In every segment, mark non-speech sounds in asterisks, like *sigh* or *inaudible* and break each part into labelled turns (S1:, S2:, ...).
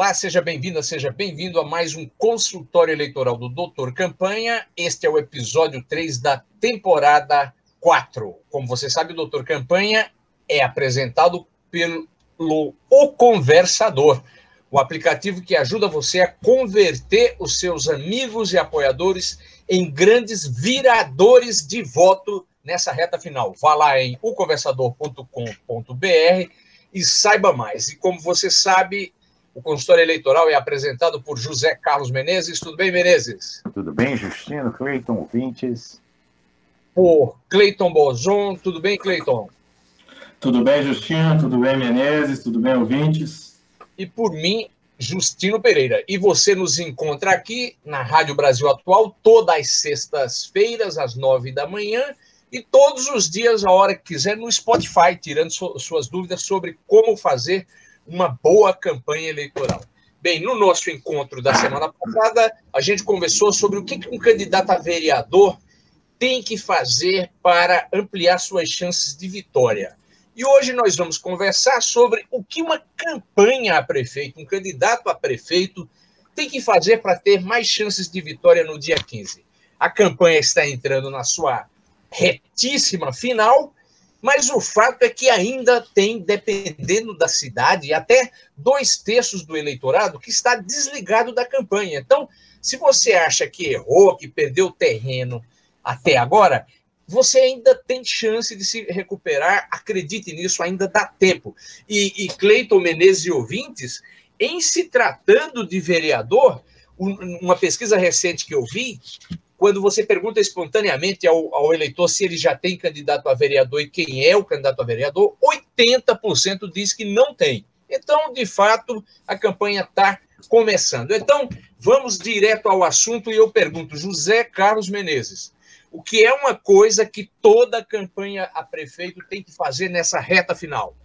S1: Olá, seja bem-vinda, seja bem-vindo a mais um consultório eleitoral do Doutor Campanha. Este é o episódio 3 da temporada 4. Como você sabe, o Doutor Campanha é apresentado pelo O Conversador, o aplicativo que ajuda você a converter os seus amigos e apoiadores em grandes viradores de voto nessa reta final. Vá lá em oconversador.com.br e saiba mais. E como você sabe, o consultório eleitoral é apresentado por José Carlos Menezes. Tudo bem, Menezes?
S2: Tudo bem, Justino, Cleiton, ouvintes?
S1: Por Cleiton Bozon. Tudo bem, Cleiton?
S3: Tudo bem, Justino? Tudo bem, Menezes? Tudo bem, ouvintes?
S1: E por mim, Justino Pereira. E você nos encontra aqui na Rádio Brasil Atual, todas as sextas-feiras, às nove da manhã, e todos os dias, a hora que quiser, no Spotify, tirando su suas dúvidas sobre como fazer uma boa campanha eleitoral. Bem, no nosso encontro da semana passada, a gente conversou sobre o que um candidato a vereador tem que fazer para ampliar suas chances de vitória. E hoje nós vamos conversar sobre o que uma campanha a prefeito, um candidato a prefeito, tem que fazer para ter mais chances de vitória no dia 15. A campanha está entrando na sua retíssima final, mas o fato é que ainda tem, dependendo da cidade, até dois terços do eleitorado que está desligado da campanha. Então, se você acha que errou, que perdeu terreno até agora, você ainda tem chance de se recuperar. Acredite nisso, ainda dá tempo. E, e Cleiton Menezes e ouvintes, em se tratando de vereador, uma pesquisa recente que eu vi, quando você pergunta espontaneamente ao, ao, eleitor se ele já tem candidato a vereador e quem é o candidato a vereador, 80% diz que não tem. Então, de fato, a campanha está começando. Então, vamos direto ao assunto e eu pergunto, José Carlos Menezes, o que é uma coisa que toda campanha a prefeito tem que fazer nessa reta final?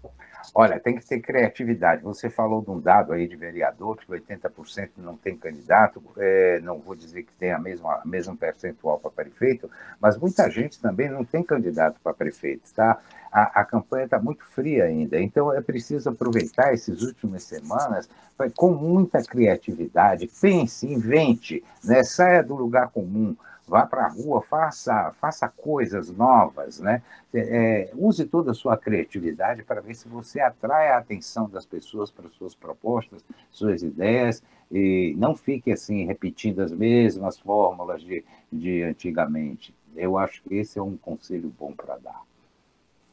S2: Olha, tem que ter criatividade. Você falou de um dado aí de vereador, que 80% não tem candidato, é, não vou dizer que tem a mesma, a mesma percentual para prefeito, mas muita gente também não tem candidato para prefeito, tá? A, a campanha está muito fria ainda, então é preciso aproveitar essas últimas semanas com muita criatividade, pense, invente, né? saia do lugar comum, vá para a rua, faça, faça coisas novas, né? É, use toda a sua criatividade para ver se você atrai a atenção das pessoas para suas propostas, suas ideias, e não fique assim repetindo as mesmas fórmulas de, de antigamente. Eu acho que esse é um conselho bom para dar.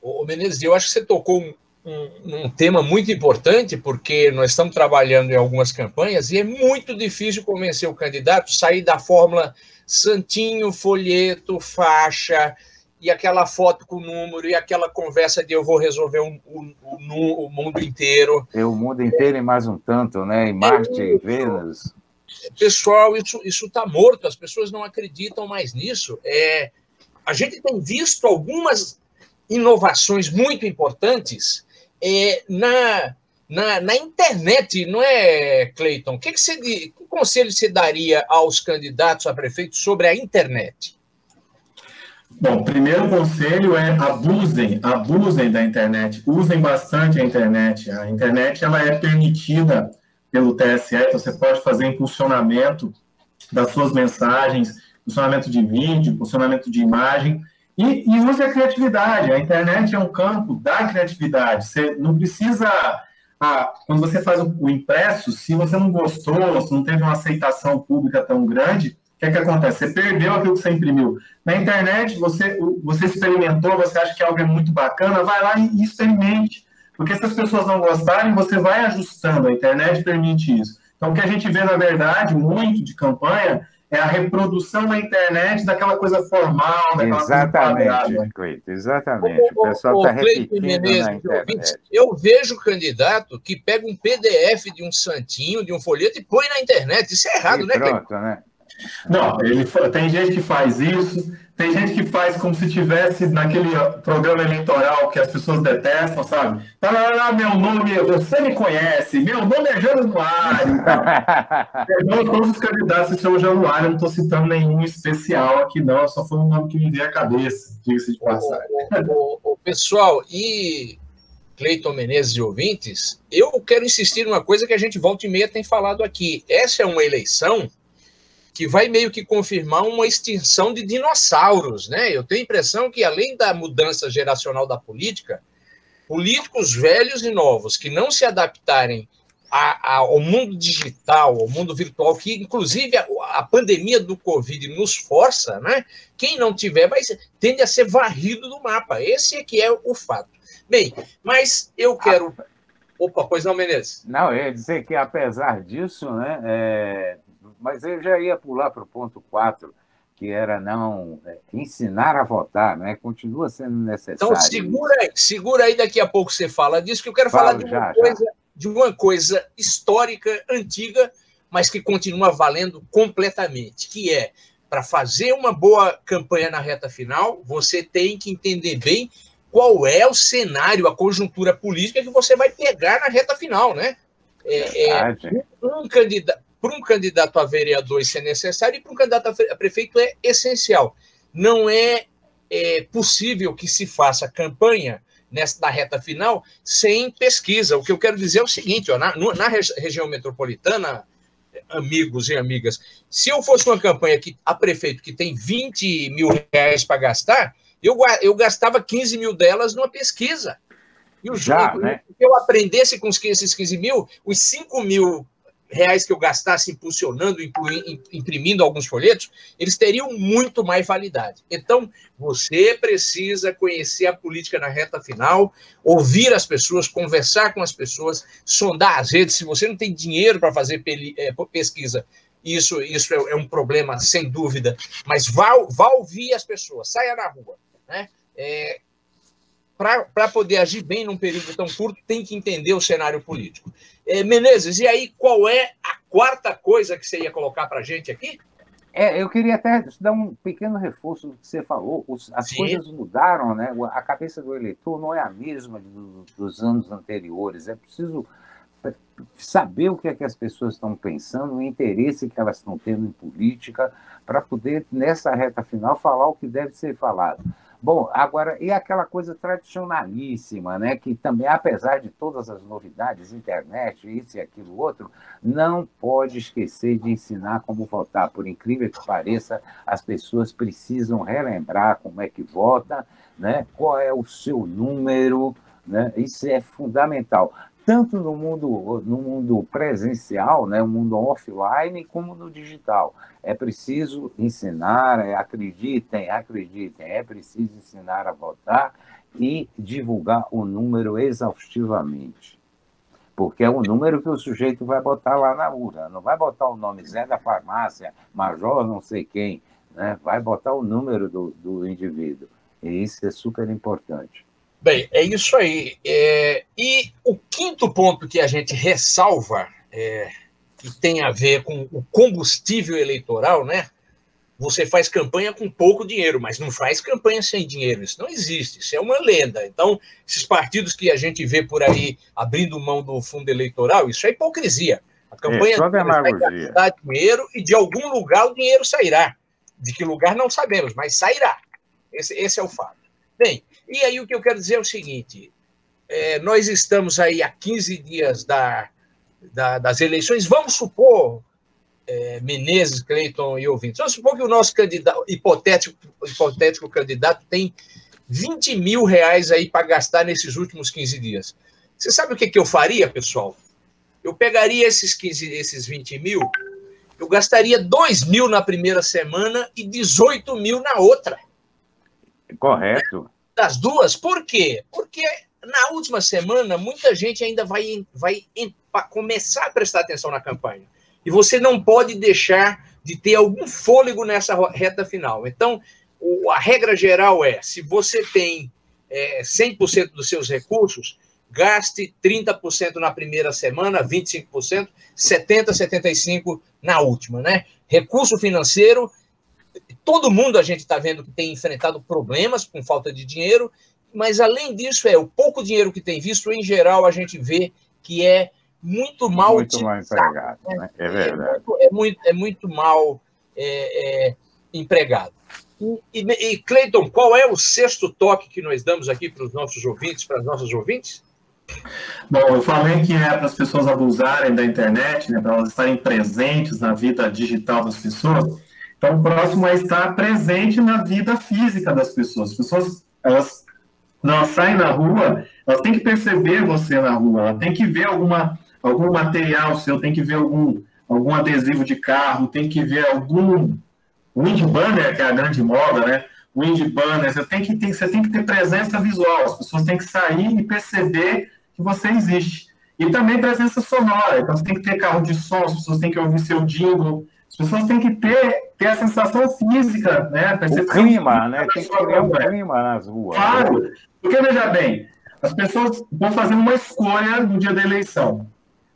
S1: Ô Menezes, eu acho que você tocou um, um, um, tema muito importante, porque nós estamos trabalhando em algumas campanhas e é muito difícil convencer o candidato a sair da fórmula santinho, folheto, faixa, e aquela foto com o número, e aquela conversa de eu vou resolver o um, um, mundo inteiro.
S2: É o mundo inteiro e mais um tanto, né? Em Marte, é Vênus.
S1: Pessoal, isso está morto, as pessoas não acreditam mais nisso. É, a gente tem visto algumas inovações muito importantes é, na, na, na, internet, não é, Cleiton? Que, que, você, que conselho você daria aos candidatos a prefeito sobre a internet?
S3: Bom, primeiro conselho é abusem, abusem da internet, usem bastante a internet. A internet ela é permitida pelo TSE, então você pode fazer impulsionamento das suas mensagens, funcionamento de vídeo, funcionamento de imagem, e, e use a criatividade. A internet é um campo da criatividade. Você não precisa. Ah, quando você faz o, o impresso, se você não gostou, se não teve uma aceitação pública tão grande, o que, é que acontece? Você perdeu aquilo que você imprimiu. Na internet, você, você experimentou, você acha que algo é muito bacana, vai lá e experimente. Porque se as pessoas não gostarem, você vai ajustando. A internet permite isso. Então, o que a gente vê, na verdade, muito de campanha, é a reprodução na internet daquela coisa formal, daquela
S2: exatamente, coisa Cleito, exatamente. O, pessoal está repetindo Menezes, na internet.
S1: Eu vejo candidato que pega um PDF de um santinho, de um folheto e põe na internet. Isso é errado,
S2: e
S1: né,
S2: pronto, né?
S3: Não, ele, tem gente que faz isso, tem gente que faz como se tivesse naquele programa eleitoral que as pessoas detestam, sabe? Tá lá, meu nome, você me conhece, meu nome é Januário. *laughs* Perdão, todos os candidatos se chamam Januário, não estou citando nenhum especial aqui, não, só foi um nome que me veio à cabeça, diga-se de passagem.
S1: O, o, o, pessoal, e Cleiton Menezes e ouvintes, eu quero insistir numa coisa que a gente volta e meia tem falado aqui. Essa é uma eleição que vai meio que confirmar uma extinção de dinossauros, né? Eu tenho a impressão que, além da mudança geracional da política, políticos velhos e novos que não se adaptarem a, a, ao mundo digital, ao mundo virtual, que inclusive a, a, pandemia do Covid nos força, né? Quem não tiver vai ser, tende a ser varrido do mapa. Esse é que é o fato. Bem, mas eu quero. Opa, pois não, Menezes?
S2: Não, eu ia dizer que apesar disso, né, é, mas eu já ia pular para o ponto 4, que era não é, ensinar a votar, né? Continua sendo necessário.
S1: Então segura aí, segura aí, daqui a pouco você fala disso, que eu quero Falo, falar de uma, já, coisa, já. de uma coisa histórica, antiga, mas que continua valendo completamente, que é para fazer uma boa campanha na reta final, você tem que entender bem qual é o cenário, a conjuntura política que você vai pegar na reta final, né? É, é, um candidato, para um candidato a vereador isso é necessário e para um candidato a prefeito é essencial. Não é, é possível que se faça campanha nessa da reta final sem pesquisa. O que eu quero dizer é o seguinte: ó, na, na região metropolitana, amigos e amigas, se eu fosse uma campanha que, a prefeito que tem 20 mil reais para gastar, eu, eu gastava 15 mil delas numa pesquisa. E o Já, né? que eu aprendesse com esses 15 mil, os 5 mil reais que eu gastasse impulsionando, imprimindo alguns folhetos, eles teriam muito mais validade. Então, você precisa conhecer a política na reta final, ouvir as pessoas, conversar com as pessoas, sondar as redes. Se você não tem dinheiro para fazer é, pesquisa, isso, isso é, é, um problema, sem dúvida, mas vá, vá ouvir as pessoas, saia na rua. Né? É, para poder agir bem num período tão curto, tem que entender o cenário político. É, Menezes, e aí qual é a quarta coisa que você ia colocar para a gente aqui?
S2: É, eu queria até dar um pequeno reforço do que você falou. Os, as Sim. coisas mudaram, né? A cabeça do eleitor não é a mesma do, dos anos anteriores. É preciso saber o que é que as pessoas estão pensando, o interesse que elas estão tendo em política, para poder, nessa reta final, falar o que deve ser falado. Bom, agora, e aquela coisa tradicionalíssima, né, que também, apesar de todas as novidades, internet, isso e aquilo outro, não pode esquecer de ensinar como votar. Por incrível que pareça, as pessoas precisam relembrar como é que vota, né, qual é o seu número, né, isso é fundamental tanto no mundo, no mundo presencial, né, o mundo offline, como no digital. É preciso ensinar, é, acreditem, acreditem, é preciso ensinar a votar e divulgar o número exaustivamente. Porque é o número que o sujeito vai botar lá na urna. Não vai botar o nome Zé da farmácia, Major não sei quem. Né? Vai botar o número do, do indivíduo. E isso é super importante.
S1: Bem, é isso aí. É, e o quinto ponto que a gente ressalva, é, que tem a ver com o combustível eleitoral, né? Você faz campanha com pouco dinheiro, mas não faz campanha sem dinheiro. Isso não existe, isso é uma lenda. Então, esses partidos que a gente vê por aí abrindo mão do fundo eleitoral, isso é hipocrisia. A campanha é, vai gastar dinheiro e de algum lugar o dinheiro sairá. De que lugar não sabemos, mas sairá. Esse, esse é o fato. Bem, e aí o que eu quero dizer é o seguinte: é, nós estamos aí há 15 dias da, da, das eleições, vamos supor, é, Menezes, Cleiton e ouvintes, vamos supor que o nosso candidato, hipotético, hipotético candidato tem 20 mil reais aí para gastar nesses últimos 15 dias. Você sabe o que, que eu faria, pessoal? Eu pegaria esses 15, esses 20 mil, eu gastaria 2 mil na primeira semana e 18 mil na outra.
S2: Correto
S1: das duas. Por quê? Porque na última semana muita gente ainda vai, vai começar a prestar atenção na campanha. E você não pode deixar de ter algum fôlego nessa reta final. Então, a regra geral é: se você tem é, 100% dos seus recursos, gaste 30% na primeira semana, 25%, 70%, 75% na última, né? Recurso financeiro, todo mundo a gente está vendo que tem enfrentado problemas com falta de dinheiro, mas além disso, é o pouco dinheiro que tem visto, em geral, a gente vê que é muito mal
S2: muito mal empregado, né? né?
S1: É verdade. É muito, é muito, é muito mal é, é, empregado. E, e, Cleiton, qual é o sexto toque que nós damos aqui para os nossos ouvintes, para as nossas ouvintes?
S3: Bom, eu falei que é para as pessoas abusarem da internet, né, para elas estarem presentes na vida digital das pessoas. Então, o próximo é estar presente na vida física das pessoas. As pessoas, elas não saem na rua, elas têm que perceber você na rua, ela tem que ver alguma, algum material seu, tem que ver algum, algum adesivo de carro, tem que ver algum wind banner, que é a grande moda, né? Wind banner, você tem que ter, você tem que ter presença visual, as pessoas têm que sair e perceber que você existe. E também presença sonora, então você tem que ter carro de som, as pessoas têm que ouvir seu jingle, as pessoas têm que ter, ter a sensação física, né?
S2: O clima, né? Tem que criar um clima nas ruas.
S3: Claro, porque veja bem, as pessoas vão fazendo uma escolha no dia da eleição.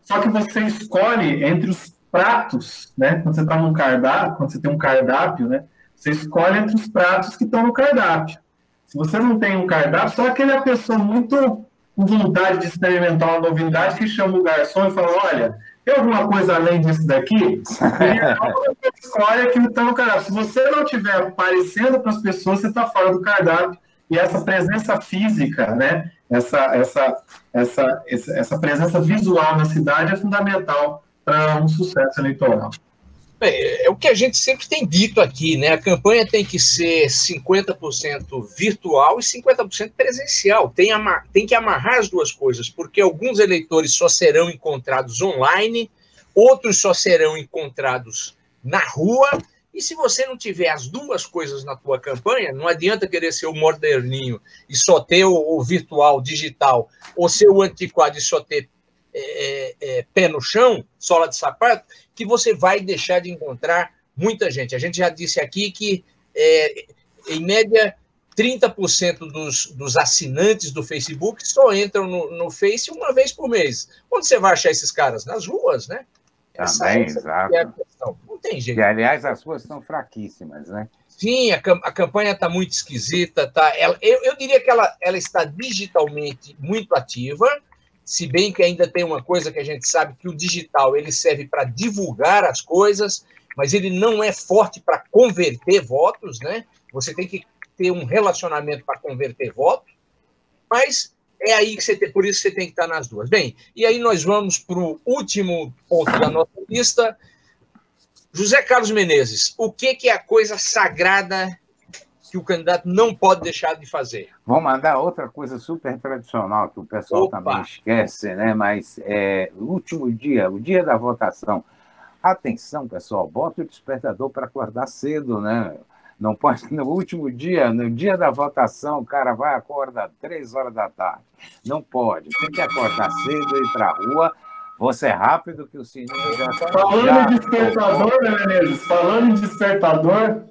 S3: Só que você escolhe entre os pratos, né? Quando você está num cardápio, quando você tem um cardápio, né? Você escolhe entre os pratos que estão no cardápio. Se você não tem um cardápio, só aquela pessoa muito com vontade de experimentar uma novidade que chama o garçom e fala: olha, tem alguma coisa além disso daqui? E escolhe aquilo que no cardápio. Se você não estiver aparecendo para as pessoas, você está fora do cardápio. E essa presença física, né? essa, essa, essa, essa presença visual na cidade é fundamental para um sucesso eleitoral.
S1: É, o que a gente sempre tem dito aqui, né? A campanha tem que ser 50% virtual e 50% presencial. Tem, tem que amarrar as duas coisas, porque alguns eleitores só serão encontrados online, outros só serão encontrados na rua. E se você não tiver as duas coisas na tua campanha, não adianta querer ser o moderninho e só ter o, o virtual, digital, ou ser o antiquado e só ter é, é, é, pé no chão, sola de sapato, que você vai deixar de encontrar muita gente. A gente já disse aqui que, é, em média, 30% dos, dos assinantes do Facebook só entram no, no Face uma vez por mês. Onde você vai achar esses caras? Nas ruas, né?
S2: Essa, Também, exato. É
S1: Não tem jeito.
S2: E, aliás, as ruas são fraquíssimas, né?
S1: Sim, a, a campanha está muito esquisita. Tá? Ela, eu, eu diria que ela, ela está digitalmente muito ativa, se bem que ainda tem uma coisa que a gente sabe que o digital ele serve para divulgar as coisas, mas ele não é forte para converter votos, né? Você tem que ter um relacionamento para converter votos, mas é aí que você tem, por isso você tem que estar nas duas. Bem, e aí nós vamos para o último ponto da nossa lista. José Carlos Menezes, o que, que é a coisa sagrada que o candidato não pode deixar de fazer.
S2: Vou mandar outra coisa super tradicional que o pessoal Opa. também esquece, né? Mas é, o último dia, o dia da votação. Atenção, pessoal, bota o despertador para acordar cedo, né? Não pode, *laughs* no último dia, no dia da votação, o cara vai acordar três horas da tarde. Não pode. Tem que acordar cedo e ir para a rua. Você é rápido que o sininho já
S3: está. Falando já... em despertador, né, Menezes? Falando em despertador,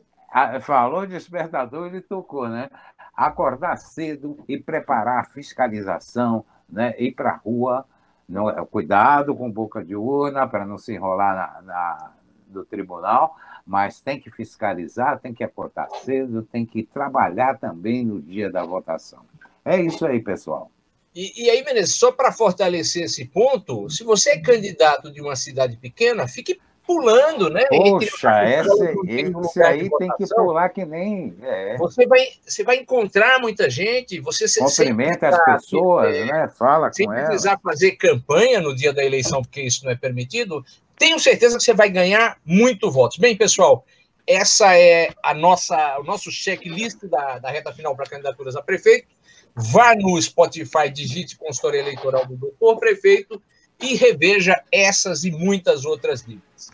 S2: falou despertador, ele tocou, né? Acordar cedo e preparar a fiscalização, né? Ir para a rua, não, cuidado com boca de urna para não se enrolar na, na, do tribunal, mas tem que fiscalizar, tem que acordar cedo, tem que trabalhar também no dia da votação. É isso aí, pessoal.
S1: E, e aí, Menezes, só para fortalecer esse ponto, se você é candidato de uma cidade pequena, fique pulando, né?
S2: Poxa, esse, esse aí tem que pular que nem. É.
S1: Você, vai, você vai encontrar muita gente, você
S2: cumprimenta as pessoas, é, né? Fala com elas.
S1: Se precisar fazer campanha no dia da eleição, porque isso não é permitido, tenho certeza que você vai ganhar muito votos. Bem, pessoal, essa é a nossa, o nosso checklist da, da reta final para candidaturas a prefeito. Vá no Spotify, digite consultoria eleitoral do doutor prefeito e reveja essas e muitas outras dicas.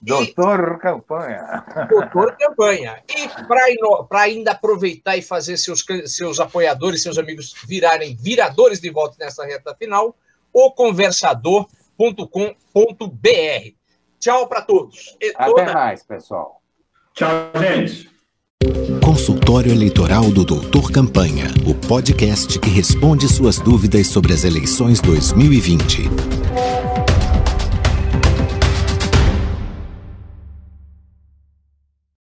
S2: Doutor e, Campanha.
S1: Doutor Campanha. E para ainda aproveitar e fazer seus, seus apoiadores, seus amigos virarem viradores de volta nessa reta final, o conversador.com.br. Tchau para todos.
S2: E Até toda... mais, pessoal.
S3: Tchau, gente.
S4: Consultório Eleitoral do Doutor Campanha, o podcast que responde suas dúvidas sobre as eleições 2020.